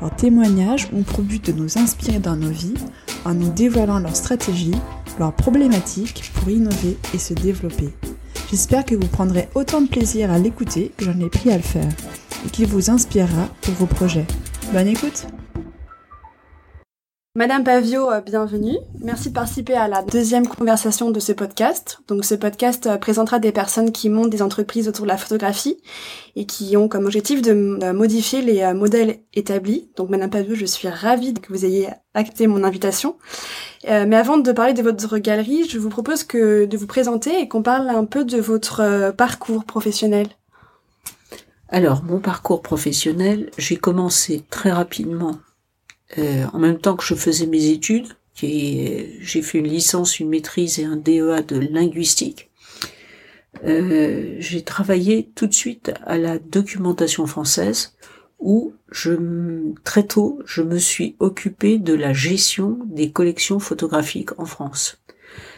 Leurs témoignages ont pour but de nous inspirer dans nos vies en nous dévoilant leurs stratégies, leurs problématiques pour innover et se développer. J'espère que vous prendrez autant de plaisir à l'écouter que j'en ai pris à le faire et qu'il vous inspirera pour vos projets. Bonne écoute Madame Pavio, euh, bienvenue. Merci de participer à la deuxième conversation de ce podcast. Donc ce podcast euh, présentera des personnes qui montent des entreprises autour de la photographie et qui ont comme objectif de modifier les euh, modèles établis. Donc Madame Pavio, je suis ravie que vous ayez acté mon invitation. mais avant de parler de votre galerie, je vous propose que de vous présenter et qu'on parle un peu de votre parcours professionnel. Alors, mon parcours professionnel, j'ai commencé très rapidement euh, en même temps que je faisais mes études. J'ai fait une licence, une maîtrise et un DEA de linguistique. Euh, j'ai travaillé tout de suite à la documentation française où très tôt, je me suis occupé de la gestion des collections photographiques en France.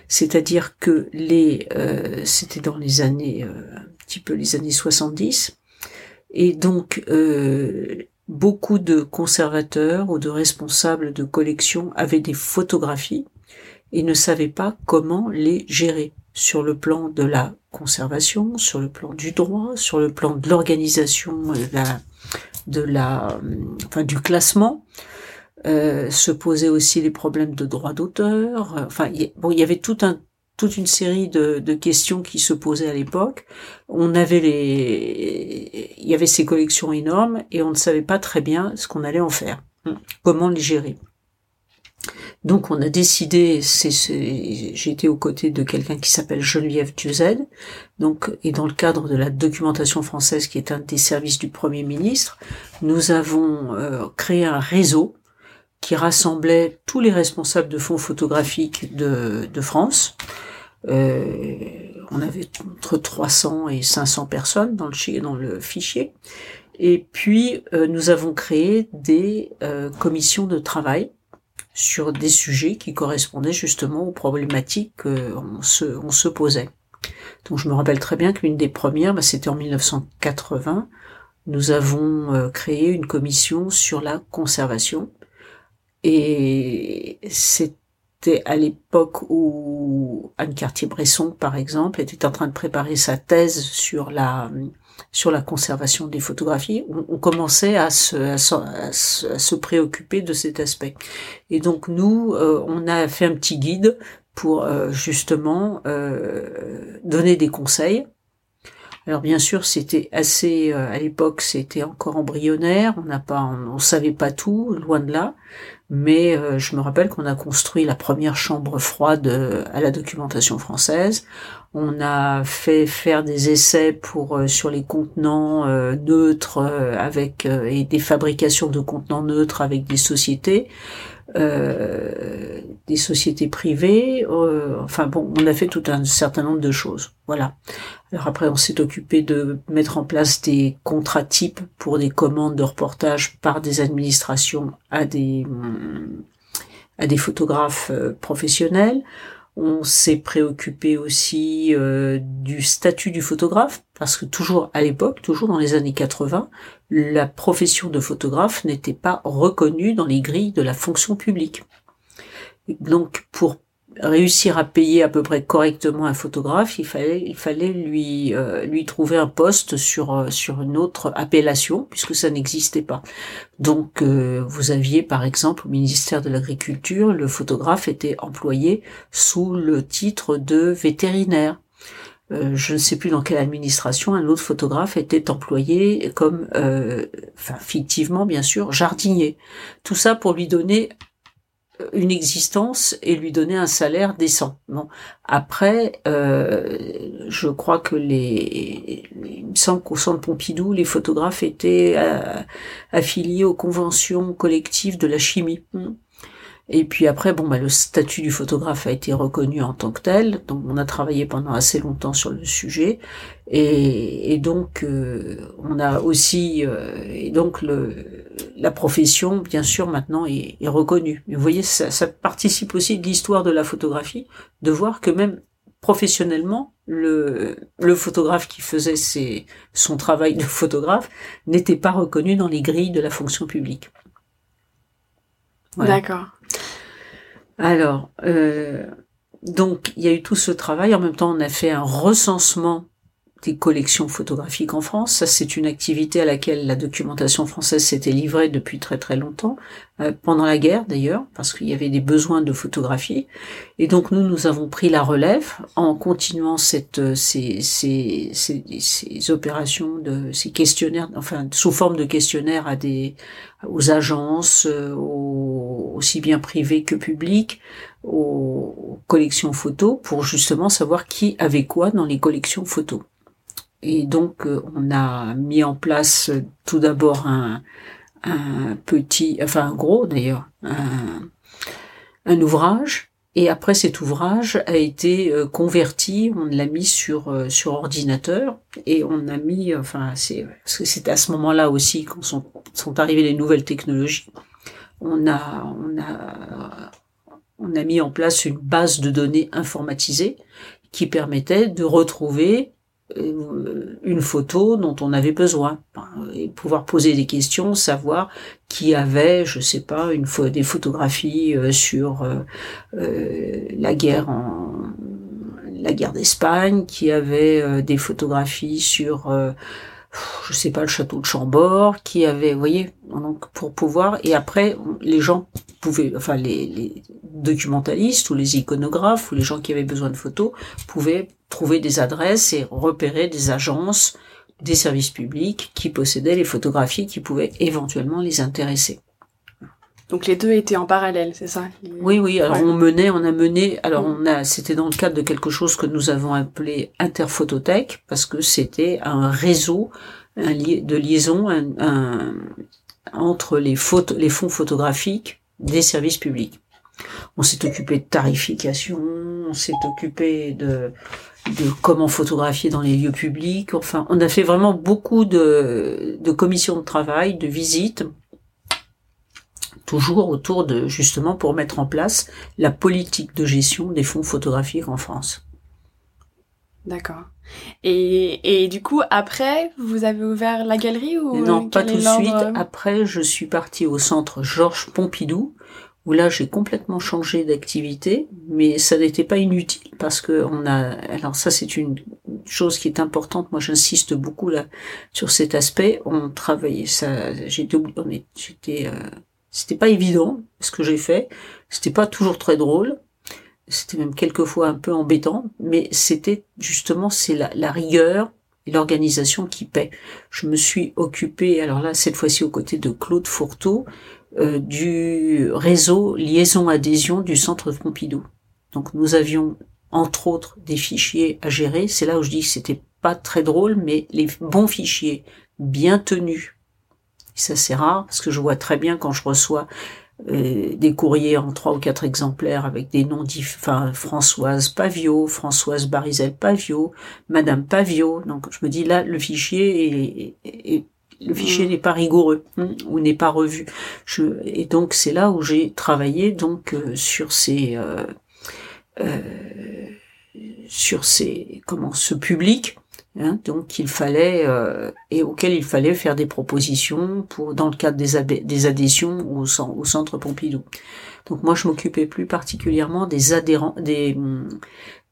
C'est-à-dire que les, euh, c'était dans les années, euh, un petit peu les années 70, et donc beaucoup de conservateurs ou de responsables de collections avaient des photographies et ne savaient pas comment les gérer sur le plan de la conservation, sur le plan du droit, sur le plan de l'organisation de la, enfin, du classement. Euh, se posaient aussi les problèmes de droit d'auteur. Enfin, bon, il y avait tout un toute une série de, de, questions qui se posaient à l'époque. On avait les, il y avait ces collections énormes et on ne savait pas très bien ce qu'on allait en faire, comment les gérer. Donc on a décidé, j'étais aux côtés de quelqu'un qui s'appelle Geneviève Tuzet, donc et dans le cadre de la documentation française qui est un des services du Premier ministre, nous avons euh, créé un réseau qui rassemblait tous les responsables de fonds photographiques de, de France. Euh, on avait entre 300 et 500 personnes dans le, dans le fichier. Et puis, euh, nous avons créé des euh, commissions de travail sur des sujets qui correspondaient justement aux problématiques qu'on se, on se posait. Donc je me rappelle très bien qu'une des premières, bah, c'était en 1980, nous avons créé une commission sur la conservation et c'était à l'époque où Anne Cartier-Bresson, par exemple, était en train de préparer sa thèse sur la sur la conservation des photographies, on, commençait à se, à, se, préoccuper de cet aspect. Et donc nous, euh, on a fait un petit guide pour euh, justement euh, donner des conseils. Alors bien sûr, c'était assez à l'époque, c'était encore embryonnaire, on n'a pas on, on, savait pas tout, loin de là, mais euh, je me rappelle qu'on a construit la première chambre froide euh, à la documentation française. On a fait faire des essais pour euh, sur les contenants neutres avec et des fabrications de contenants neutres avec des sociétés. Des sociétés privées. Euh, enfin bon, on a fait tout un certain nombre de choses. Voilà. Alors après, on s'est occupé de mettre en place des contrats types pour des commandes de reportage par des administrations à des à des photographes euh, professionnels. On s'est préoccupé aussi euh, du statut du photographe, parce que toujours à l'époque, toujours dans les années 80, la profession de photographe n'était pas reconnue dans les grilles de la fonction publique. Donc pour réussir à payer à peu près correctement un photographe, il fallait, il fallait lui, euh, trouver un poste sur, euh, sur une autre appellation, puisque ça n'existait pas. Donc, euh, vous aviez, par exemple, au ministère de l'Agriculture, le photographe était employé sous le titre de vétérinaire. je ne sais plus dans quelle administration, un autre photographe était employé comme, enfin, fictivement bien sûr, jardinier. Tout ça pour lui donner une existence et lui donner un salaire décent. Après, euh, je crois que les, il me semble qu'au centre Pompidou, les photographes étaient euh, affiliés aux conventions collectives de la chimie. Et puis après, bon, bah, le statut du photographe a été reconnu en tant que tel. Donc, on a travaillé pendant assez longtemps sur le sujet. Et, donc, euh, on a aussi, euh, et donc le, la profession, bien sûr, maintenant est, reconnue. vous voyez, ça, ça participe aussi de l'histoire de la photographie, de voir que même professionnellement, le, le photographe qui faisait ses, son travail de photographe n'était pas reconnu dans les grilles de la fonction publique. D'accord. Alors, euh, donc il y a eu tout ce travail. En même temps, on a fait un recensement des collections photographiques en France. Ça, c'est une activité à laquelle la documentation française s'était livrée depuis très très longtemps, euh, pendant la guerre d'ailleurs, parce qu'il y avait des besoins de photographie. Et donc nous, nous avons pris la relève en continuant cette, euh, ces, ces, ces, opérations, de ces questionnaires, enfin sous forme de questionnaires à des, aux agences, euh, aux, aussi bien privées que publiques, aux collections photos, pour justement savoir qui avait quoi dans les collections photos. Et donc, euh, on a mis en place euh, tout d'abord un, petit, enfin un gros d'ailleurs, un, ouvrage. Et après cet ouvrage a été euh, converti, on l'a mis sur sur ordinateur et on a mis, enfin c'est à ce moment-là aussi quand sont, sont arrivées les nouvelles technologies, on a on a on a mis en place une base de données informatisée qui permettait de retrouver une photo dont on avait besoin et pouvoir poser des questions, savoir qui avait, je sais pas, une des photographies euh, sur euh, la guerre en la guerre d'Espagne, qui avait des photographies sur je sais pas le château de Chambord, qui avait, vous voyez, donc pour pouvoir et après les gens pouvaient, enfin les documentalistes ou les iconographes ou les gens qui avaient besoin de photos pouvaient trouver des adresses et repérer des agences, des services publics qui possédaient les photographies qui pouvaient éventuellement les intéresser. Donc les deux étaient en parallèle, c'est ça? Oui, oui. Alors on menait, on a mené. Alors mm. on a, c'était dans le cadre de quelque chose que nous avons appelé Interphotothèque parce que c'était un réseau un de liaison un, entre les fonds photographiques des services publics. On s'est occupé de tarification, on s'est occupé de de comment photographier dans les lieux publics. Enfin, on a fait vraiment beaucoup de, de commissions de travail, de visites, toujours autour de, justement, pour mettre en place la politique de gestion des fonds photographiques en France. D'accord. Et, et du coup, après, vous avez ouvert la galerie ou Non, pas tout de suite. Après, je suis partie au centre Georges Pompidou, où là j'ai complètement changé d'activité, mais ça n'était pas inutile parce que on a, alors ça c'est une chose qui est importante. Moi j'insiste beaucoup là sur cet aspect. On travaillait ça, j'étais, j'étais, euh, c'était pas évident ce que j'ai fait. C'était pas toujours très drôle. C'était même quelquefois un peu embêtant, mais c'était justement c'est la, la rigueur et l'organisation qui paie. Je me suis occupée, alors là cette fois-ci aux côtés de Claude Fourteau, du réseau liaison adhésion du centre Pompidou. Donc nous avions entre autres des fichiers à gérer. C'est là où je dis que c'était pas très drôle, mais les bons fichiers bien tenus. ça c'est rare parce que je vois très bien quand je reçois euh, des courriers en trois ou quatre exemplaires avec des noms enfin Françoise Pavio, Françoise Barizel Pavio, Madame Pavio. Donc je me dis là le fichier est le fichier n'est pas rigoureux hein, ou n'est pas revu. Je, et donc c'est là où j'ai travaillé donc euh, sur ces euh, euh, sur ces comment ce public hein, donc il fallait euh, et auquel il fallait faire des propositions pour dans le cadre des, des adhésions au, au centre Pompidou. Donc moi je m'occupais plus particulièrement des adhérents des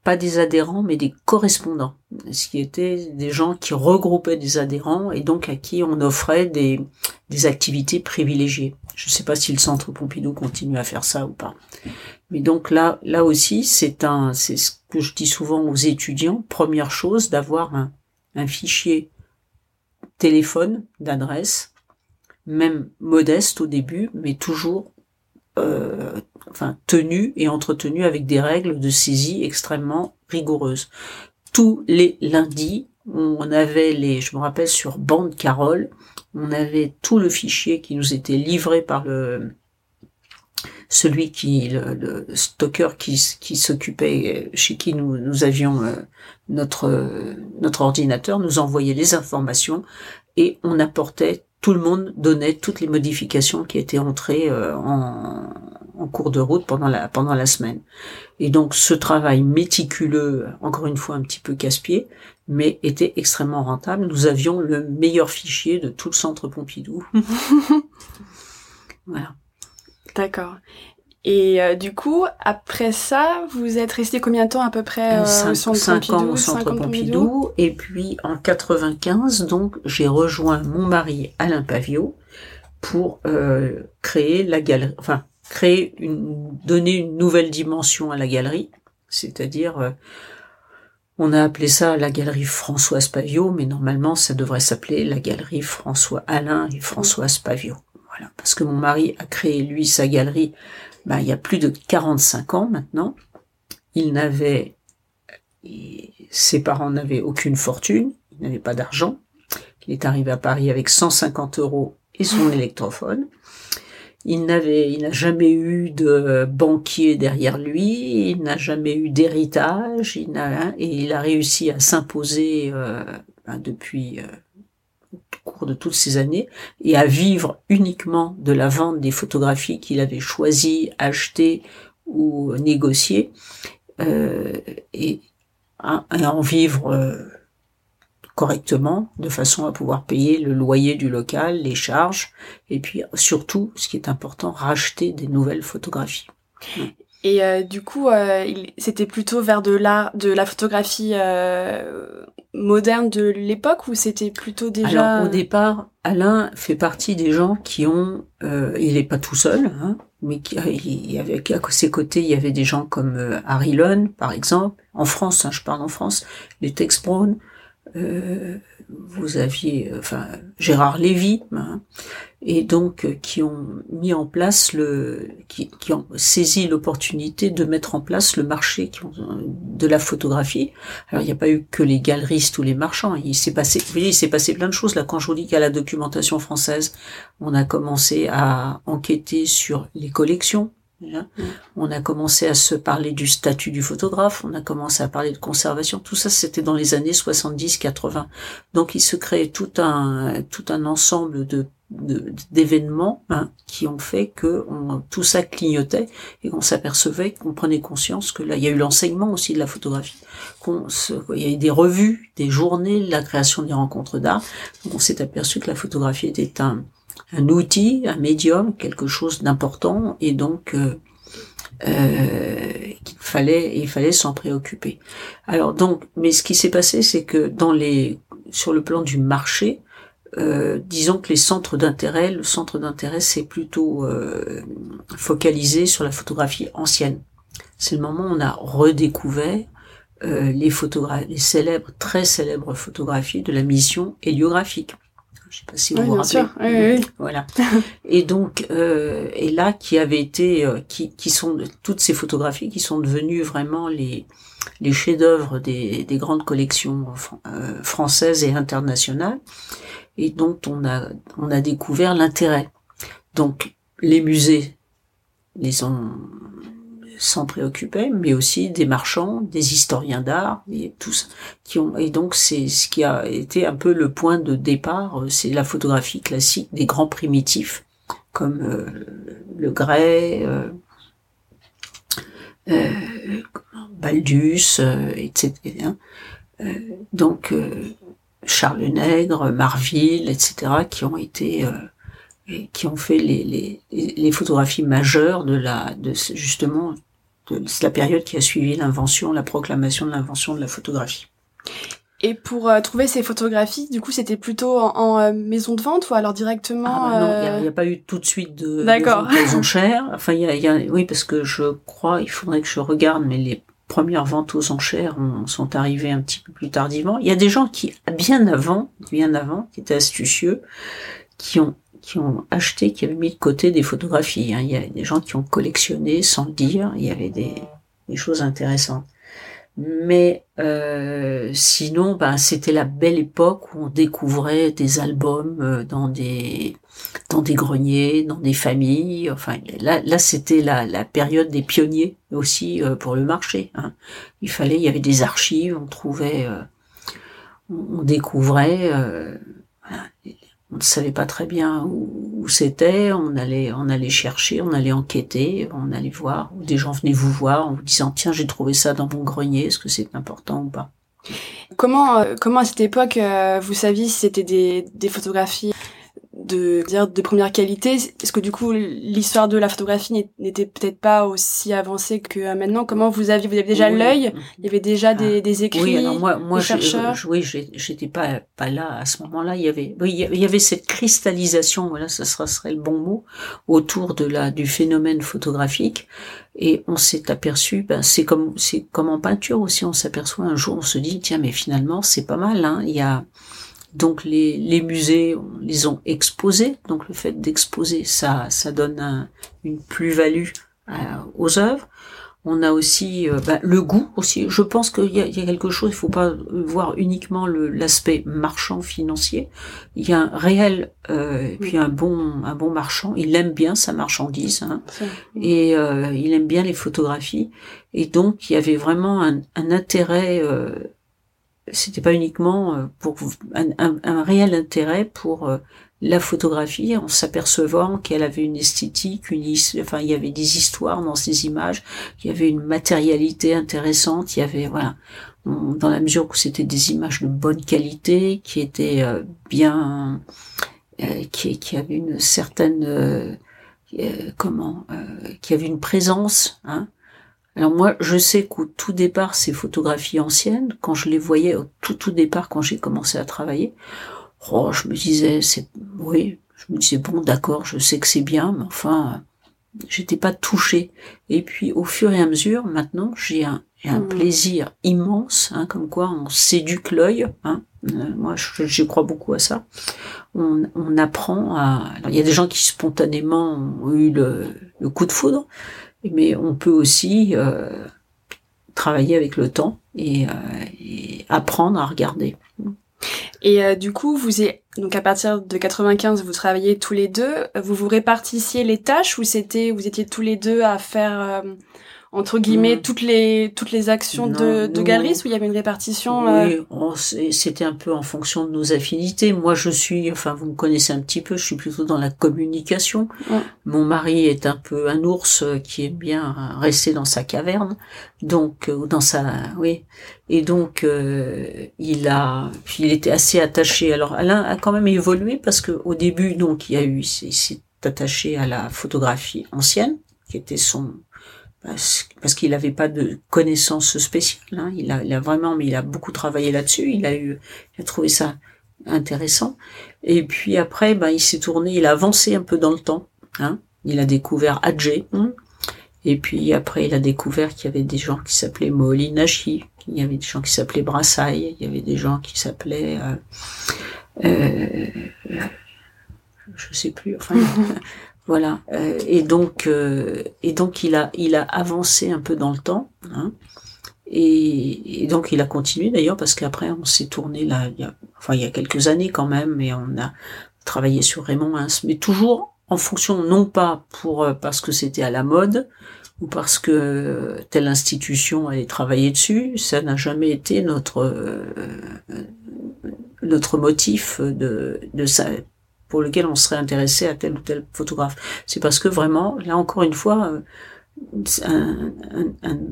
pas des adhérents, mais des correspondants, ce qui étaient des gens qui regroupaient des adhérents et donc à qui on offrait des, des activités privilégiées. Je ne sais pas si le Centre Pompidou continue à faire ça ou pas. Mais donc là, là aussi, c'est un, c'est ce que je dis souvent aux étudiants. Première chose, d'avoir un, un fichier téléphone d'adresse, même modeste au début, mais toujours enfin tenu et entretenu avec des règles de saisie extrêmement rigoureuses. Tous les lundis, on avait les, je me rappelle sur bande Carole, on avait tout le fichier qui nous était livré par le celui qui le, le stocker qui, s'occupait chez qui nous, nous avions euh, notre notre ordinateur nous envoyait les informations et on apportait tout le monde donnait toutes les modifications qui étaient entrées euh, en, en cours de route pendant la pendant la semaine. Et donc ce travail méticuleux, encore une fois un petit peu casse-pied, mais était extrêmement rentable. Nous avions le meilleur fichier de tout le centre Pompidou. voilà. D'accord. Et euh, du coup, après ça, vous êtes resté combien de temps à peu près euh, au centre Pompidou, ans au centre Pompidou, Et puis en 95, donc j'ai rejoint mon mari Alain Pavio pour euh, créer la galerie, enfin créer une, donner une nouvelle dimension à la galerie, c'est-à-dire euh, on a appelé ça la galerie Françoise Pavio, mais normalement ça devrait s'appeler la galerie François Alain et Françoise Pavio. Voilà, parce que mon mari a créé lui sa galerie ben, il y a plus de 45 ans maintenant. Il n'avait ses parents n'avaient aucune fortune, il n'avait pas d'argent. Il est arrivé à Paris avec 150 euros et son électrophone. Il n'avait, il n'a jamais eu de banquier derrière lui, il n'a jamais eu d'héritage, il n'a, et il a réussi à s'imposer euh, ben, depuis euh, cours de toutes ces années et à vivre uniquement de la vente des photographies qu'il avait choisies, achetées ou négociées, euh, et, à, en vivre euh, correctement, de façon à pouvoir payer le loyer du local, les charges, et puis surtout, ce qui est important, racheter des nouvelles photographies. Et euh, du coup, euh, c'était plutôt vers de l'art, de la photographie euh, moderne de l'époque, ou c'était plutôt déjà Alors au départ, Alain fait partie des gens qui ont, il n'est pas tout seul, hein, mais qui, il y avait à ses côtés, il y avait des gens comme Harry Lund, par exemple, en France, hein, je parle en France, les Tex Brown, euh, vous aviez, enfin, Gérard Lévy, hein, et donc euh, qui ont mis en place le, qui, qui ont saisi l'opportunité de mettre en place le marché de la photographie. Alors il n'y a pas eu que les galeristes ou les marchands. Il s'est passé, vous voyez, il s'est passé plein de choses là. Quand je vous dis qu'à la documentation française, on a commencé à enquêter sur les collections, On a commencé à se parler du statut du photographe, on a commencé à parler de conservation. Tout ça, c'était dans les années 70-80. Donc, il se crée tout un tout un ensemble de d'événements hein, qui ont fait que tout ça clignotait et qu'on s'apercevait, qu'on prenait conscience que là, il y a eu l'enseignement aussi de la photographie. Il y a eu des revues, des journées, la création des rencontres d'art. Donc, on s'est aperçu que la photographie était un un outil, un médium, quelque chose d'important, et donc euh, euh, qu'il fallait, il fallait s'en préoccuper. Alors donc, mais ce qui s'est passé, c'est que sur le plan du marché, euh, disons que les centres d'intérêt, le centre d'intérêt c'est plutôt focalisé sur la photographie ancienne. C'est le moment où on a redécouvert euh, les les célèbres, très célèbres photographies de la mission héliographique. Je sais pas si vous vous rappelez. Oui, oui, voilà. et donc, euh, et là, qui avait été, euh, qui, qui sont toutes ces photographies qui sont devenues vraiment les les chefs-d'œuvre des, des grandes collections euh, françaises et internationales, et dont on a on a découvert l'intérêt. Donc, les musées les ont s'en préoccupaient, mais aussi des marchands, des historiens d'art, et tous qui ont. Et donc c'est ce qui a été un peu le point de départ, euh, c'est la photographie classique des grands primitifs comme euh, le Gray, euh, euh Baldus, etc. donc Charles Nègre, Marville, etc. qui ont été qui ont fait les, les, les, photographies majeures de la de justement c'est la période qui a suivi l'invention, la proclamation de l'invention de la photographie. Et pour euh, trouver ces photographies, du coup, c'était plutôt en, euh, maison de vente ou alors directement ah, Non, il n'y a, pas eu tout de suite de, D'accord. de enchères. Enfin, il y a, oui, parce que je crois, il faudrait que je regarde, mais les premières ventes aux enchères sont arrivées un petit peu plus tardivement. Il y a des gens qui, bien avant, bien avant, qui étaient astucieux, qui ont qui ont acheté, qui avaient mis de côté des photographies. Hein. Il y a des gens qui ont collectionné sans le dire. Il y avait des, des choses intéressantes. Mais euh, sinon, ben, c'était la belle époque où on découvrait des albums euh, dans des dans des greniers, dans des familles. Enfin, là, là, c'était la, la période des pionniers aussi euh, pour le marché. Hein. Il fallait, il y avait des archives, on trouvait, euh, on, découvrait. On ne savait pas très bien où, c'était, on allait, on allait chercher, on allait enquêter, on allait voir, ou des gens venaient vous voir en vous disant tiens j'ai trouvé ça dans mon grenier, est-ce que c'est important ou pas? Comment, euh, comment à cette époque euh, vous saviez si c'était des, des photographies? De dire de première qualité Est-ce que du coup l'histoire de la photographie n'était peut-être pas aussi avancée que euh, maintenant? Comment vous aviez vous aviez déjà l'œil? Il y avait déjà des, ah. des écrits, oui, alors moi, moi, des chercheurs? oui, j'étais pas pas là à ce moment-là. Il y avait il y avait cette cristallisation, voilà, ça serait le bon mot, autour de la du phénomène photographique. Et on s'est aperçu, ben c'est comme c'est comme en peinture aussi, on s'aperçoit un jour, on se dit tiens mais finalement c'est pas mal, hein. Il y a donc les, les musées on les ont exposés. Donc le fait d'exposer, ça, ça donne une plus-value euh, aux œuvres. On a aussi euh, bah, le goût aussi. Je pense qu'il y a, y a, quelque chose. Il faut pas voir uniquement l'aspect marchand financier. Il y a un réel euh, puis un bon un bon marchand. Il aime bien sa marchandise hein, et euh, il aime bien les photographies. Et donc il y avait vraiment un, un intérêt euh, c'était pas uniquement euh, pour un, réel intérêt pour euh, la photographie en s'apercevant qu'elle avait une esthétique, une enfin il y avait des histoires dans ces images, il y avait une matérialité intéressante, il y avait voilà dans la mesure où c'était des images de bonne qualité qui étaient euh, bien qui, qui avaient une certaine comment qui avait une présence hein, alors moi, je sais qu'au tout départ, ces photographies anciennes, quand je les voyais au tout tout départ, quand j'ai commencé à travailler, oh, je me disais, c'est, oui, je me disais bon, d'accord, je sais que c'est bien, mais enfin, j'étais pas touchée. Et puis, au fur et à mesure, maintenant, j'ai un, un mmh. plaisir immense, hein, comme quoi on s'éduque l'œil. Hein. Euh, moi, je, crois beaucoup à ça. On, on apprend à. il y a des gens qui spontanément ont eu le, le coup de foudre, mais on peut aussi euh, travailler avec le temps et, euh, apprendre à regarder. Et euh, du coup, vous êtes donc à partir de 95, vous travaillez tous les deux. Vous vous répartissiez les tâches ou c'était vous étiez tous les deux à faire entre guillemets mm. toutes les toutes les actions de, de galeristes où il y avait une répartition Oui, euh... c'était un peu en fonction de nos affinités. Moi, je suis, enfin, vous me connaissez un petit peu, je suis plutôt dans la communication. Mon mari est un peu un ours euh, qui aime bien rester dans sa caverne, donc euh, dans sa, oui, et donc euh, il a, puis il était assez attaché. Alors Alain a quand même évolué parce que au début, donc il y a eu, il s'est attaché à la photographie ancienne, qui était son parce, qu'il n'avait pas de connaissances spéciales. Hein. Il, a, il, a, vraiment, mais il a beaucoup travaillé là-dessus. Il a eu, il a trouvé ça intéressant. Et puis après, ben, il s'est tourné, il a avancé un peu dans le temps. Hein. Il a découvert Adjé. Hein. Et puis après, il a découvert qu'il y avait des gens qui s'appelaient Nashi, il y avait des gens qui s'appelaient Brassailles, il y avait des gens qui s'appelaient, euh, euh, je sais plus, enfin, Voilà. Euh, et donc, euh, et donc il a, il a avancé un peu dans le temps. Hein, et, donc il a continué d'ailleurs parce qu'après on s'est tourné là, il y a, enfin il y a quelques années quand même, mais on a travaillé sur Raymond mais toujours en fonction non pas pour euh, parce que c'était à la mode ou parce que telle institution allait travailler dessus, ça n'a jamais été notre notre motif de de ça pour lequel on serait intéressé à tel ou tel photographe. C'est parce que vraiment, là encore une fois, euh, un,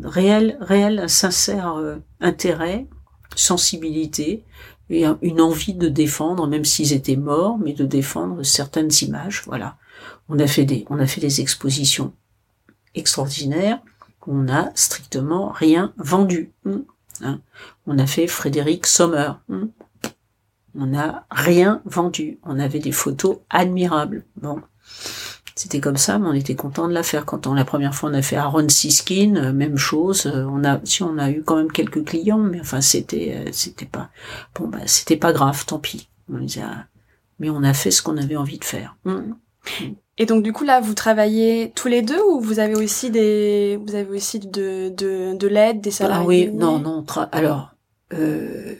réel, réel, un sincère euh, intérêt, sensibilité et une envie de défendre, même s'ils étaient morts, mais de défendre certaines images. Voilà. On a fait des, on a fait des expositions extraordinaires. On n'a strictement rien vendu. Hein. On a fait Frédéric Sommer. Hein on n'a rien vendu. On avait des photos admirables. Bon, c'était comme ça, mais on était content de la faire. Quand on la première fois on a fait Aaron Siskin, euh, même chose. Euh, on a, si on a eu quand même quelques clients, mais enfin c'était, euh, c'était pas, bon bah c'était pas grave, tant pis. On les a, mais on a fait ce qu'on avait envie de faire. Mmh. Et donc du coup là, vous travaillez tous les deux ou vous avez aussi des, vous avez aussi de de, de l'aide des salariés Ah oui, non, non. Alors euh,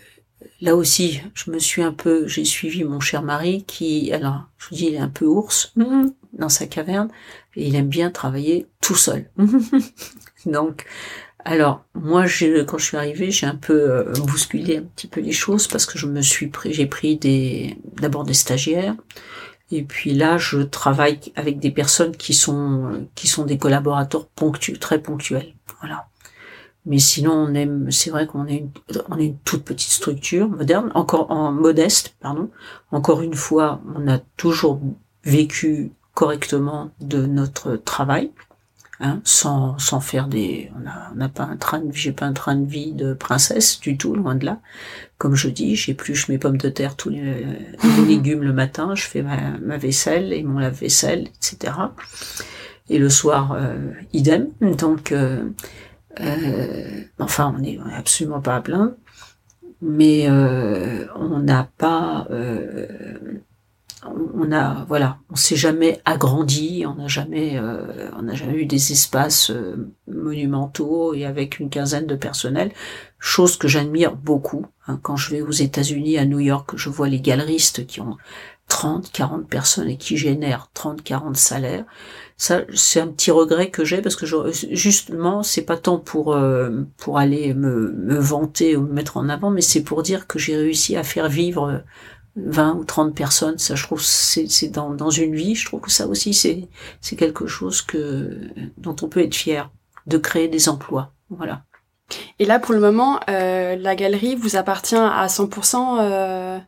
là aussi, je me suis un peu, j'ai suivi mon cher mari qui, alors je vous dis, il est un peu ours mmh. dans sa caverne et il aime bien travailler tout seul. donc alors moi, quand je suis arrivée, j'ai un peu euh, bousculé un petit peu les choses parce que je me suis pris, j'ai pris des, d'abord des stagiaires et puis là, je travaille avec des personnes qui sont qui sont des collaborateurs ponctuels, très ponctuels. Voilà. Mais sinon, on aime. C'est vrai qu'on est une, on est une toute petite structure moderne, encore en modeste, pardon. Encore une fois, on a toujours vécu correctement de notre travail. Hein, sans, sans faire des, on n'a pas un train de vie, j'ai pas un train de vie de princesse du tout, loin de là. Comme je dis, j'épluche mes pommes de terre, tous les, légumes le matin, je fais ma, vaisselle et mon lave-vaisselle, etc. Et le soir, euh, idem. Donc, euh, euh, enfin, on est absolument pas à mais on n'a pas on a voilà, on s'est jamais agrandi, on n'a jamais euh, on n'a jamais eu des espaces euh, monumentaux et avec une quinzaine de personnels, chose que j'admire beaucoup. Hein. quand je vais aux États-Unis, à New York, je vois les galeristes qui ont 30, 40 personnes et qui génèrent 30, 40 salaires. Ça, c'est un petit regret que j'ai parce que je, justement, c'est pas tant pour euh, pour aller me, me vanter ou me mettre en avant, mais c'est pour dire que j'ai réussi à faire vivre 20 ou 30 personnes, ça je trouve c'est dans, dans une vie, je trouve que ça aussi c'est c'est quelque chose que dont on peut être fier de créer des emplois. Voilà. Et là pour le moment euh, la galerie vous appartient à 100% euh,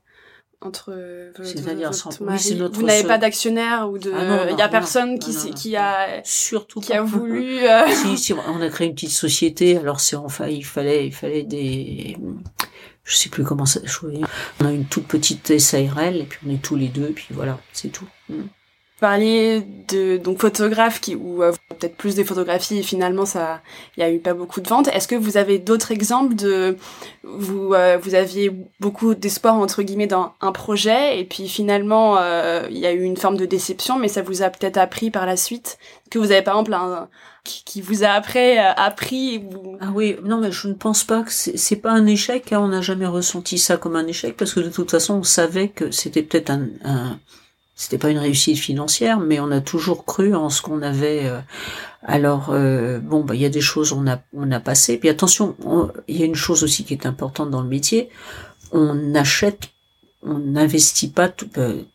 entre c'est-à-dire vous n'avez pas d'actionnaire ou de ah il y a personne qui qui a surtout qui a voulu euh, si, si, on a créé une petite société alors c'est enfin il fallait il fallait des je sais plus comment ça On a une toute petite SARL et puis on est tous les deux, et puis voilà, c'est tout. Parler de donc photographe qui ou euh, peut-être plus des photographies et finalement ça il y a eu pas beaucoup de ventes. Est-ce que vous avez d'autres exemples de vous euh, vous aviez beaucoup d'espoir entre guillemets dans un projet et puis finalement euh, il y a eu une forme de déception mais ça vous a peut-être appris par la suite? Que vous avez par exemple un, qui, vous a après appris Ah oui, non mais je ne pense pas que c'est pas un échec. Hein, on n'a jamais ressenti ça comme un échec parce que de toute façon on savait que c'était peut-être un c'était pas une réussite financière, mais on a toujours cru en ce qu'on avait. Euh, alors euh, bon, bah il y a des choses on a on a passé. Puis attention, il y a une chose aussi qui est importante dans le métier. On achète, on n'investit pas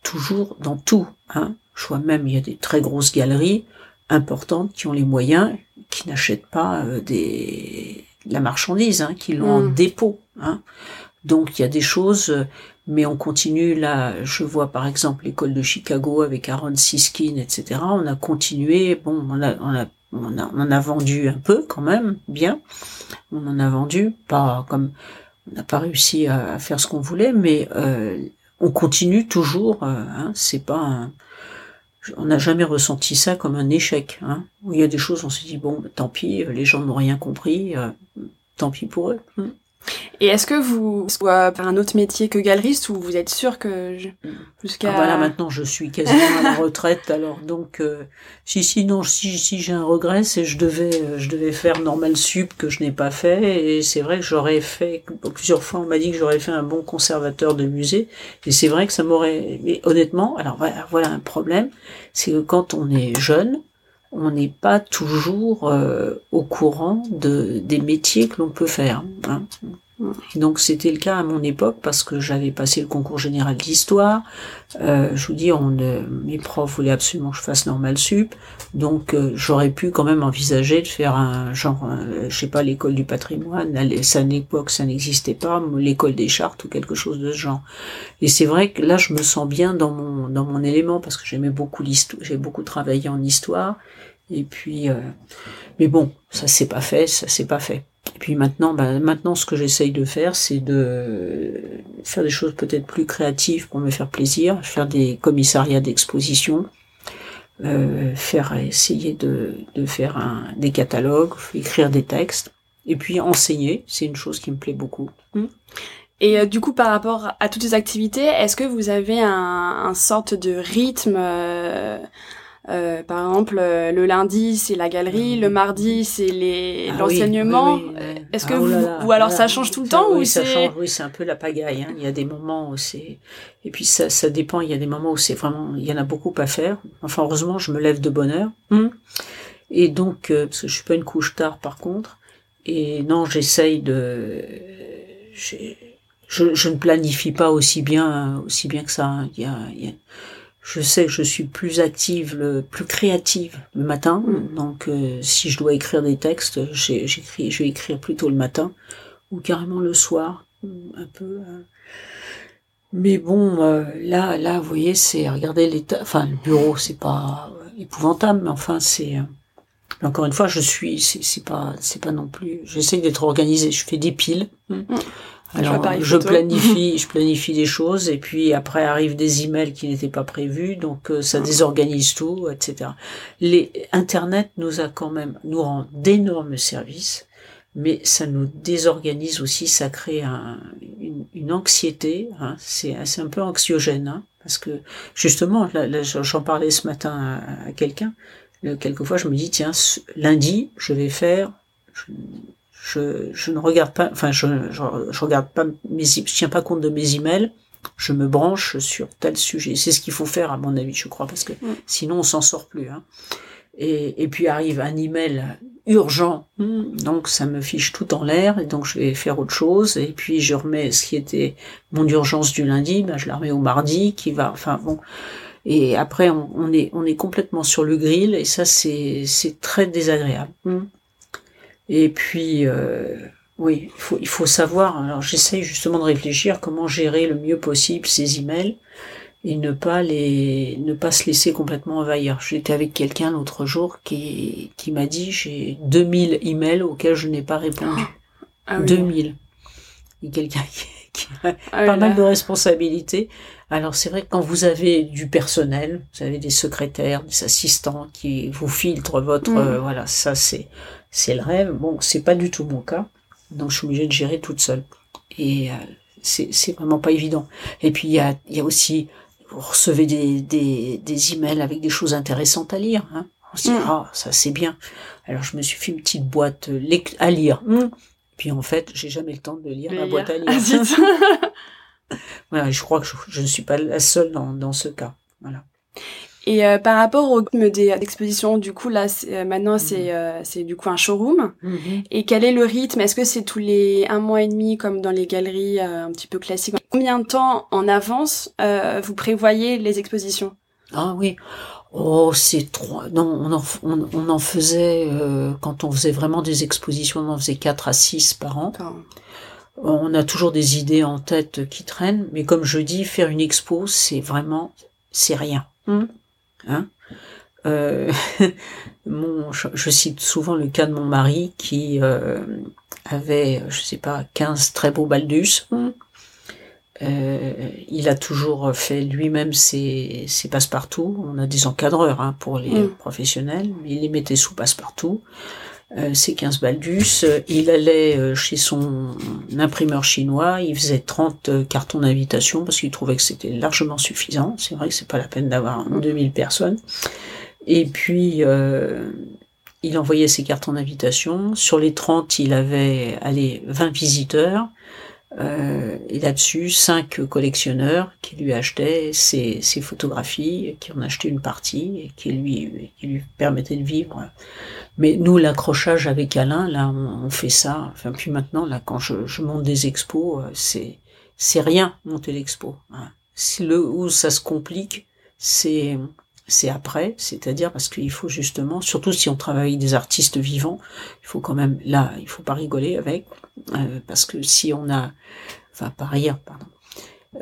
toujours dans tout. Hein. Je vois même il y a des très grosses galeries importantes qui ont les moyens, qui n'achètent pas euh, des, de la marchandise, hein, qui l'ont en mm. dépôt. Hein. Donc il y a des choses, mais on continue là. Je vois par exemple l'école de Chicago avec Aaron Siskin, etc. On a continué. Bon, on a, on a, on a, on a vendu un peu quand même, bien. On en a vendu, pas comme on n'a pas réussi à, faire ce qu'on voulait, mais euh, on continue toujours. Euh, hein, c'est pas un, on n'a jamais ressenti ça comme un échec. Hein, où il y a des choses, on se dit bon, tant pis, les gens n'ont rien compris, euh, tant pis pour eux. Et est-ce que vous soit faire un autre métier que galeriste ou vous êtes sûr que jusqu'à ah bah maintenant je suis quasiment à la retraite alors donc euh, si sinon si si j'ai un regret c'est je devais euh, je devais faire normal sup que je n'ai pas fait et c'est vrai que j'aurais fait plusieurs fois on m'a dit que j'aurais fait un bon conservateur de musée et c'est vrai que ça m'aurait mais honnêtement alors voilà, voilà un problème c'est que quand on est jeune on n'est pas toujours euh, au courant de, des métiers que l'on peut faire. Hein. Donc c'était le cas à mon époque parce que j'avais passé le concours général d'histoire. Euh, je vous dis, on, mes profs voulaient absolument que je fasse normal sup, donc euh, j'aurais pu quand même envisager de faire un genre, je sais pas, l'école du patrimoine. À ça l'époque, ça n'existait pas, l'école des chartes ou quelque chose de ce genre. Et c'est vrai que là, je me sens bien dans mon dans mon élément parce que j'aimais beaucoup l'histoire, j'ai beaucoup travaillé en histoire et puis, euh, mais bon, ça s'est pas fait, ça s'est pas fait. Et puis maintenant, ben, maintenant, ce que j'essaye de faire, c'est de faire des choses peut-être plus créatives pour me faire plaisir, faire des commissariats d'exposition, euh, faire essayer de, de faire un, des catalogues, écrire des textes, et puis enseigner, c'est une chose qui me plaît beaucoup. Mmh. Et euh, du coup, par rapport à toutes ces activités, est-ce que vous avez un, un sorte de rythme euh, euh, Par exemple, euh, le lundi, c'est la galerie, le mardi, c'est les Ah l'enseignement. oui, oui, oui, oui. Est-ce que Ah, oh là vous, là, ou alors là, ça change tout le ça, temps oui, ou ça change, oui, c'est un peu la pagaille. Hein. Il y a des moments où c'est et puis ça, ça dépend. Il y a des moments où c'est vraiment, il y en a beaucoup à faire. Enfin, heureusement, je me lève de bonne heure. Hum. Et donc, euh, parce que je suis pas une couche tard, par contre. Et non, j'essaye de. Je, je ne planifie pas aussi bien, aussi bien que ça. hein. Il y a, il y a- je sais que je suis plus active, le, plus créative le matin. Donc, euh, si je dois écrire des textes, j'écris, je vais écrire plutôt le matin ou carrément le soir, un peu. euh. Mais bon, euh, là, là, vous voyez, c'est regarder l'état. Enfin, le bureau, c'est pas euh, épouvantable, mais enfin, c'est. euh, encore une fois, je suis, c'est c'est pas, c'est pas non plus. J'essaye d'être organisée. Je fais des piles. vois Alors, pareil je photo. planifie, je planifie des choses, et puis après arrivent des emails qui n'étaient pas prévus, donc euh, ça désorganise tout, etc. Les Internet nous a quand même, nous rend d'énormes services, mais ça nous désorganise aussi, ça crée un, une, une anxiété. Hein, c'est un peu anxiogène, hein, parce que justement, là, là, j'en parlais ce matin à, à quelqu'un. Quelquefois, je me dis tiens, ce- lundi, je vais faire. Je, je, je ne regarde pas, enfin, je, je, je regarde pas mes, je tiens pas compte de mes emails. Je me branche sur tel sujet. C'est ce qu'il faut faire, à mon avis, je crois, parce que Mm. sinon on s'en sort plus. Hein. Et, et puis arrive un email urgent, Hmm, donc ça me fiche tout en l'air, et donc je vais faire autre chose. Et puis je remets ce qui était mon urgence du lundi, ben je la remets au mardi, qui va, enfin bon. Et après on, on est on est complètement sur le grill, et ça c'est c'est très désagréable. Hmm. Et puis, euh, oui, il faut, il faut savoir. Alors, j'essaye justement de réfléchir comment gérer le mieux possible ces emails et ne pas les, ne pas se laisser complètement envahir. J'étais avec quelqu'un l'autre jour qui, qui m'a dit j'ai 2000 emails auxquels je n'ai pas répondu. Ah oui. 2000. Et quelqu'un qui, qui a Ah pas mal de responsabilités. Alors c'est vrai que quand vous avez du personnel, vous avez des secrétaires, des assistants qui vous filtrent votre, Mm. euh, voilà, ça c'est c'est le rêve. Bon, c'est pas du tout mon cas, donc je suis obligée de gérer toute seule. Et euh, c'est c'est vraiment pas évident. Et puis il y a il y a aussi vous recevez des des des emails avec des choses intéressantes à lire. Hein. On se dit Mm. ah ça c'est bien. Alors je me suis fait une petite boîte euh, à lire. Mm. Puis en fait, j'ai jamais le temps de lire ma boîte à lire. Ah. Voilà, je crois que je, je ne suis pas la seule dans, dans ce cas. Voilà. Et euh, par rapport au rythme des expositions, du coup là, euh, maintenant c'est euh, c'est du coup un showroom. Et quel est le rythme? Est-ce que c'est tous les un mois et demi comme dans les galeries euh, un petit peu classiques? Combien de temps en avance euh, vous prévoyez les expositions? Ah oui. Oh, c'est trop. Non, on en, on, on en faisait euh, quand on faisait vraiment des expositions, on en faisait 4 à 6 par an. On a toujours des idées en tête qui traînent, mais comme je dis, faire une expo, c'est vraiment, c'est rien. Mhm. Hein? Euh, mon, je, je cite souvent le cas de mon mari qui euh, avait, je sais pas, 15 très beaux baldus. Euh, il a toujours fait lui-même ses, ses passe-partout. On a des encadreurs hein, pour les Mm. professionnels, il les mettait sous passe-partout. Euh, ses 15 baldus. Il allait euh, chez son imprimeur chinois, il faisait 30 euh, cartons d'invitation parce qu'il trouvait que c'était largement suffisant. C'est vrai que c'est pas la peine d'avoir 2000 personnes. Et puis, euh, il envoyait ses cartons d'invitation. Sur les 30, il avait, allez, 20 visiteurs. Euh, et là-dessus, cinq collectionneurs qui lui achetaient ses, ses photographies, qui en achetaient une partie et qui lui, qui lui permettaient de vivre. Mais nous, l'accrochage avec Alain, là, on, on fait ça. Enfin, puis maintenant, là, quand je, je monte des expos, euh, c'est c'est rien monter l'expo. Hein. C'est le où ça se complique, c'est c'est après, c'est-à-dire parce qu'il faut justement, surtout si on travaille des artistes vivants, il faut quand même là, il faut pas rigoler avec, euh, parce que si on a, enfin par ailleurs, pardon,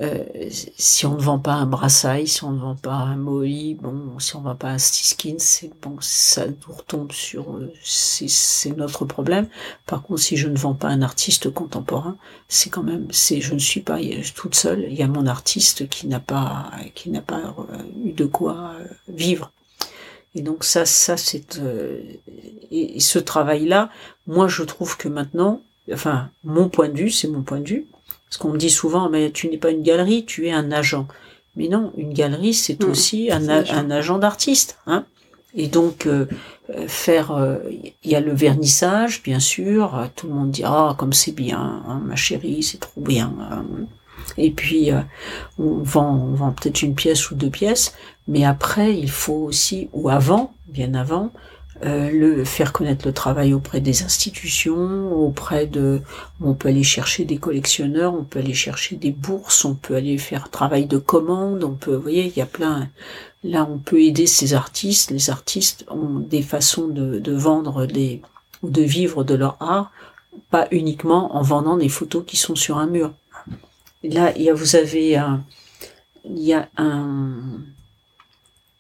euh, si on ne vend pas un brassail, si on ne vend pas un moï, bon, si on ne vend pas un stiskin, c'est bon, ça nous retombe sur, euh, c'est notre problème. Par contre, si je ne vends pas un artiste contemporain, c'est quand même, c'est, je ne suis pas toute seule. Il y a mon artiste qui n'a pas, qui n'a pas euh, eu de quoi euh, vivre. Et donc ça, ça c'est, euh, et ce travail-là, moi je trouve que maintenant, enfin, mon point de vue, c'est mon point de vue Parce qu'on me dit souvent, mais tu n'es pas une galerie, tu es un agent. Mais non, une galerie, c'est aussi un, agent. un agent d'artiste. Hein et donc, euh, faire, euh, il y a le vernissage, bien sûr. Tout le monde dit, ah, comme c'est bien, hein, ma chérie, c'est trop bien. hein. Et puis, euh, on vend, on vend peut-être une pièce ou deux pièces. Mais après, il faut aussi, ou avant, bien avant, euh, le faire connaître le travail auprès des institutions, auprès de, on peut aller chercher des collectionneurs, on peut aller chercher des bourses, on peut aller faire travail de commande, on peut, vous voyez, il y a plein, là on peut aider ces artistes, les artistes ont des façons de, vendre des, ou de vivre de leur art, pas uniquement en vendant des photos qui sont sur un mur. Là, il y a, vous avez un, il y a un,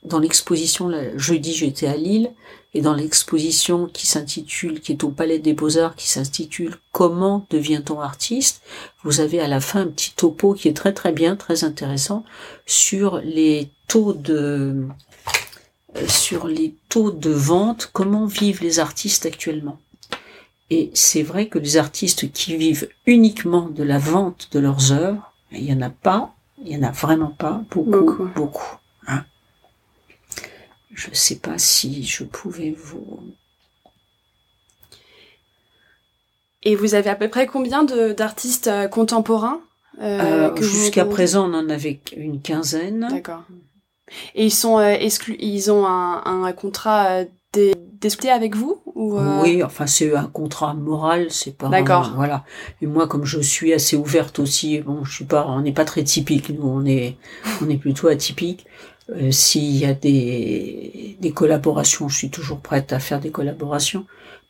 dans l'exposition, jeudi j'étais à Lille, et dans l'exposition qui s'intitule, qui est au Palais des Beaux-Arts, qui s'intitule Comment devient-on artiste Vous avez à la fin un petit topo qui est très très bien, très intéressant, sur les taux de euh, sur les taux de vente, comment vivent les artistes actuellement. Et c'est vrai que les artistes qui vivent uniquement de la vente de leurs œuvres, il y en a pas, il y en a vraiment pas beaucoup, Beaucoup. beaucoup. Je ne sais pas si je pouvais vous Et vous avez à peu près combien d'artistes euh, contemporains euh, Euh, vous Jusqu'à présent, on en avait une quinzaine. D'accord. Et ils sont exclus, ils ont un, un contrat d'exclusivité avec vous ou euh, Oui, enfin c'est un contrat moral, c'est pas. D'accord. un- voilà. Et moi, comme je suis assez ouverte aussi, bon, je suis pas, on n'est pas très typique. Nous, on est, on est plutôt atypique. Euh, S'il y a des, des collaborations, je suis toujours prête à faire des collaborations.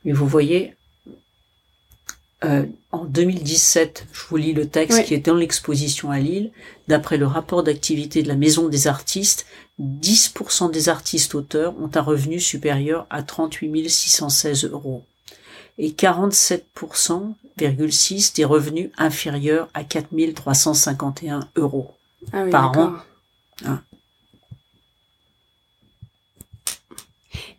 Mais vous voyez, euh, en 2017, je vous lis le texte Oui. qui est dans l'exposition à Lille. D'après le rapport d'activité de la Maison des artistes, 10% des artistes auteurs ont un revenu supérieur à 38 616 euros et 47,6% des revenus inférieurs à 4 351 euros. ah oui, par an. Hein.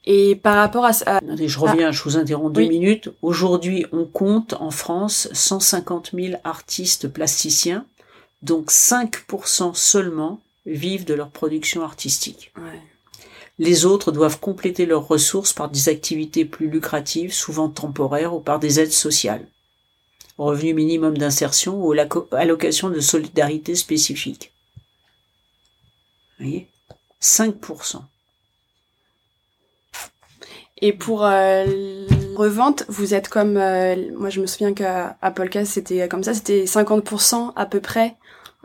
Et par rapport à, ça- Attendez, je reviens, je vous interromps deux Oui. minutes. Aujourd'hui, on compte en France 150 000 artistes plasticiens, donc 5% seulement vivent de leur production artistique. ouais. Les autres doivent compléter leurs ressources par des activités plus lucratives, souvent temporaires, ou par des aides sociales. Revenu minimum d'insertion ou allocation de solidarité spécifique. Vous voyez? 5%. Et pour euh, la revente, vous êtes comme moi je me souviens qu'à à Polka c'était comme ça, c'était 50% à peu près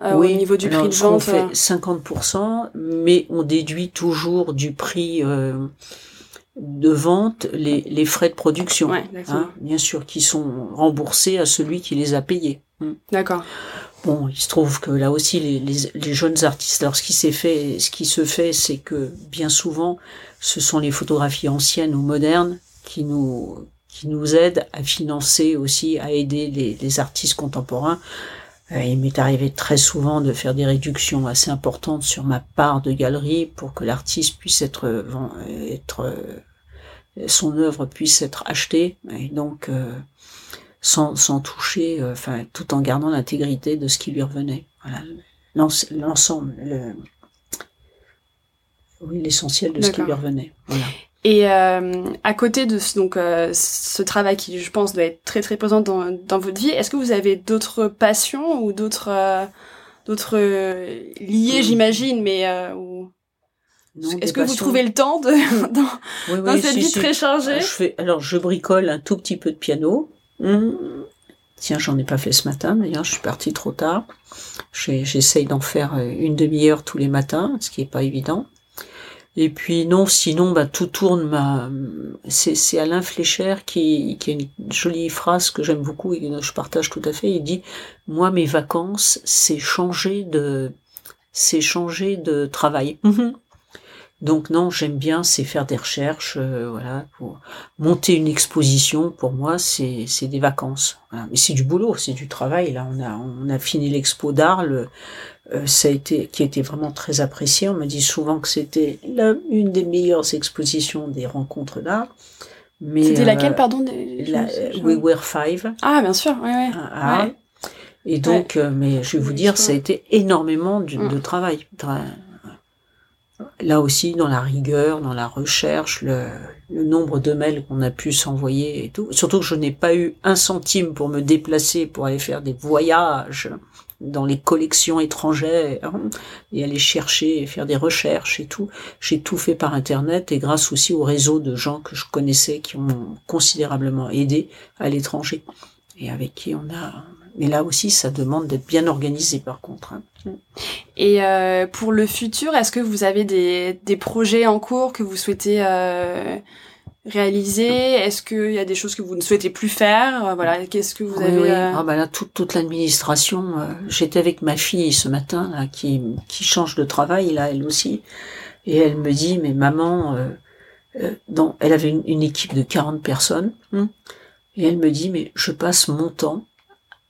euh, au niveau du prix de vente. fait euh, 50%, mais on déduit toujours du prix euh, de vente les, les frais de production. Ouais, hein, bien sûr, qui sont remboursés à celui qui les a payés. D'accord. Bon, il se trouve que là aussi, les, les, les jeunes artistes, alors ce qui s'est fait, ce qui se fait, c'est que bien souvent, ce sont les photographies anciennes ou modernes qui nous qui nous aident à financer aussi, à aider les, les artistes contemporains. Euh, il m'est arrivé très souvent de faire des réductions assez importantes sur ma part de galerie pour que l'artiste puisse être, être euh, son œuvre puisse être achetée et donc euh, sans, sans toucher, euh, enfin tout en gardant l'intégrité de ce qui lui revenait. Voilà, L'ens- l'ensemble, le, oui, l'essentiel de ce qui lui revenait. Voilà. Et euh, à côté de ce, donc euh, ce travail qui, je pense, doit être très très présent dans, dans votre vie, est-ce que vous avez d'autres passions ou d'autres euh, d'autres euh, liées, Mm. j'imagine, mais euh, ou- est-ce que vous trouvez le temps de dans, Oui, dans cette si, vie si. très chargée? Je fais, alors je bricole un tout petit peu de piano. Hum. Tiens, j'en ai pas fait ce matin. D'ailleurs, je suis partie trop tard. J'essaye d'en faire euh, une demi-heure tous les matins, ce qui est pas évident. Et puis non, sinon, bah, tout tourne. Ma... C'est Alain Flécher qui, qui a une jolie phrase que j'aime beaucoup et que je partage tout à fait. Il dit moi, mes vacances, c'est changer de, c'est changer de travail. Donc non, j'aime bien, c'est faire des recherches, euh, voilà, pour monter une exposition. Pour moi, c'est c'est des vacances. Voilà. Mais c'est du boulot, c'est du travail. Là, on a on a fini l'expo d'Arles, euh, ça a été qui a été vraiment très apprécié. On me dit souvent que c'était une des meilleures expositions des rencontres d'art. Mais C'était euh, laquelle, pardon des- la- We Were Five Ah, bien sûr, à Arles. Ouais. Et donc, euh, mais je vais vous Oui, dire, ça a été énormément de, Mm. de travail. Tra- Là aussi, dans la rigueur, dans la recherche, le, le nombre de mails qu'on a pu s'envoyer et tout. Surtout que je n'ai pas eu un centime pour me déplacer, pour aller faire des voyages dans les collections étrangères et aller chercher faire des recherches et tout. J'ai tout fait par Internet et grâce aussi au réseau de gens que je connaissais qui m'ont considérablement aidé à l'étranger et avec qui on a. Mais là aussi, ça demande d'être bien organisé par contre. hein. Et euh, pour le futur, est-ce que vous avez des, des projets en cours que vous souhaitez euh, réaliser? Est-ce qu'il y a des choses que vous ne souhaitez plus faire? Euh, Voilà, qu'est-ce que vous Oui, avez oui. euh, Ah bah là, toute, toute l'administration. euh, J'étais avec ma fille ce matin là, qui, qui change de travail là, elle aussi, et elle me dit mais maman, dans, elle avait une, une équipe de 40 personnes, Mm. et elle me dit mais je passe mon temps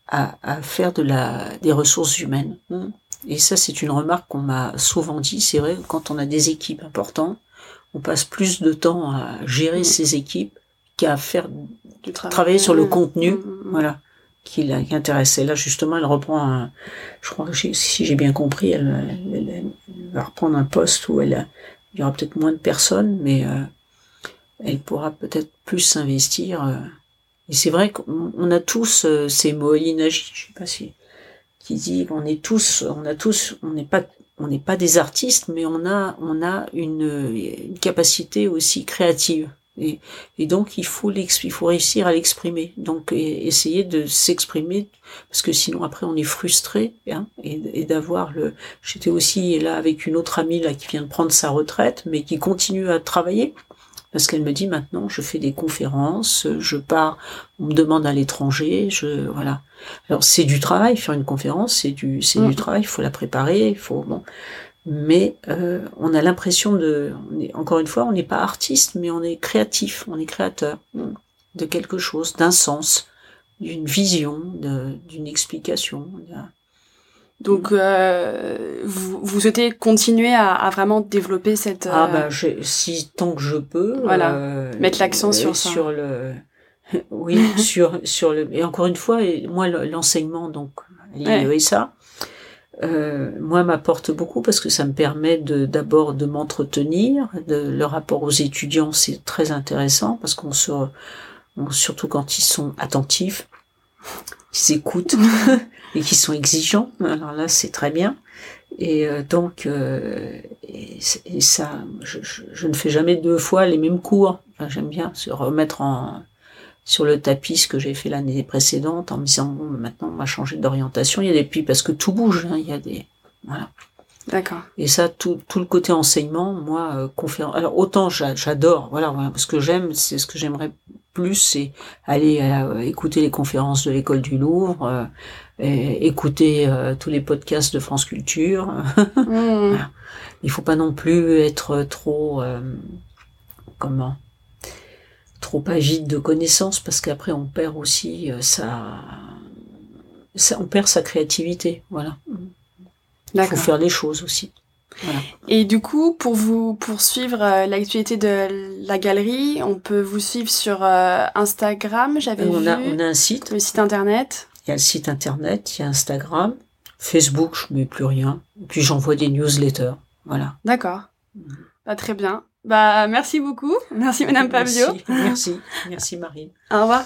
à, à faire de la des ressources humaines. Mm. Et ça, c'est une remarque qu'on m'a souvent dit. C'est vrai, quand on a des équipes importantes, on passe plus de temps à gérer Mm. ces équipes qu'à faire du travail travailler sur le Mm, contenu, voilà, qui l'a- qui intéressait. Là, justement, elle reprend un, je crois que si j'ai bien compris, elle, elle- elle- elle va reprendre un poste où elle, il y aura peut-être moins de personnes, mais euh, elle pourra peut-être plus s'investir. euh. Et c'est vrai qu'on on a tous euh, ces mots, Nagy, je sais pas si, qui dit qu'on est tous, on a tous, on n'est pas, on n'est pas des artistes, mais on a, on a une, capacité aussi créative. Et, donc il faut il faut réussir à l'exprimer. Donc essayer de s'exprimer parce que sinon après on est frustré hein, et, et d'avoir le. J'étais aussi là avec une autre amie là qui vient de prendre sa retraite mais qui continue à travailler parce qu'elle me dit maintenant je fais des conférences, je pars, on me demande à l'étranger, je voilà. Alors c'est du travail faire une conférence, c'est du c'est du travail, il faut la préparer, il faut bon mais euh, on a l'impression de, on est, encore une fois, on n'est pas artiste, mais on est créatif, on est créateur mm, de quelque chose, d'un sens, d'une vision, d'une explication. de- Donc, euh, vous, vous souhaitez continuer à, à vraiment développer cette... Ah euh, bah, j'ai- si tant que je peux, Voilà. euh, Mettre l'accent sur ça. sur le, oui, sur sur le, et encore une fois, moi le- l'enseignement donc l'IESA, euh, moi m'apporte beaucoup parce que ça me permet de d'abord de m'entretenir, de le rapport aux étudiants c'est très intéressant parce qu'on se, on- surtout quand ils sont attentifs, qu'ils écoutent et qu'ils sont exigeants. Alors là c'est très bien. Et euh, donc, euh, et, ça, je, je- je ne fais jamais deux fois les mêmes cours. Enfin, J'aime bien se remettre en sur le tapis ce que j'ai fait l'année précédente en me disant bon maintenant on va changer d'orientation. Il y a des puis parce que tout bouge. hein, il y a des voilà. D'accord. Et ça, tout, tout le côté enseignement, moi, euh, conférence. Alors autant j'a- j'adore, voilà, voilà, ce que j'aime, c'est ce que j'aimerais plus, c'est aller euh, écouter les conférences de l'école du Louvre, euh, et écouter euh, tous les podcasts de France Culture. Mm. Il faut pas non plus être trop, comment, trop agite de connaissances, parce qu'après on perd aussi sa, sa- on perd sa créativité, voilà. Il faut faire les choses aussi. Voilà. Et du coup, pour vous poursuivre euh, l'actualité de la galerie, on peut vous suivre sur euh, Instagram, j'avais on, vu, a, on a un site, le site internet. il y a le site internet, il y a Instagram, Facebook, je mets plus rien. Puis j'envoie des newsletters. Voilà. D'accord. Bah, très bien. Bah, merci beaucoup. Merci, Madame Pavio. Merci, merci, merci Marine. Au revoir.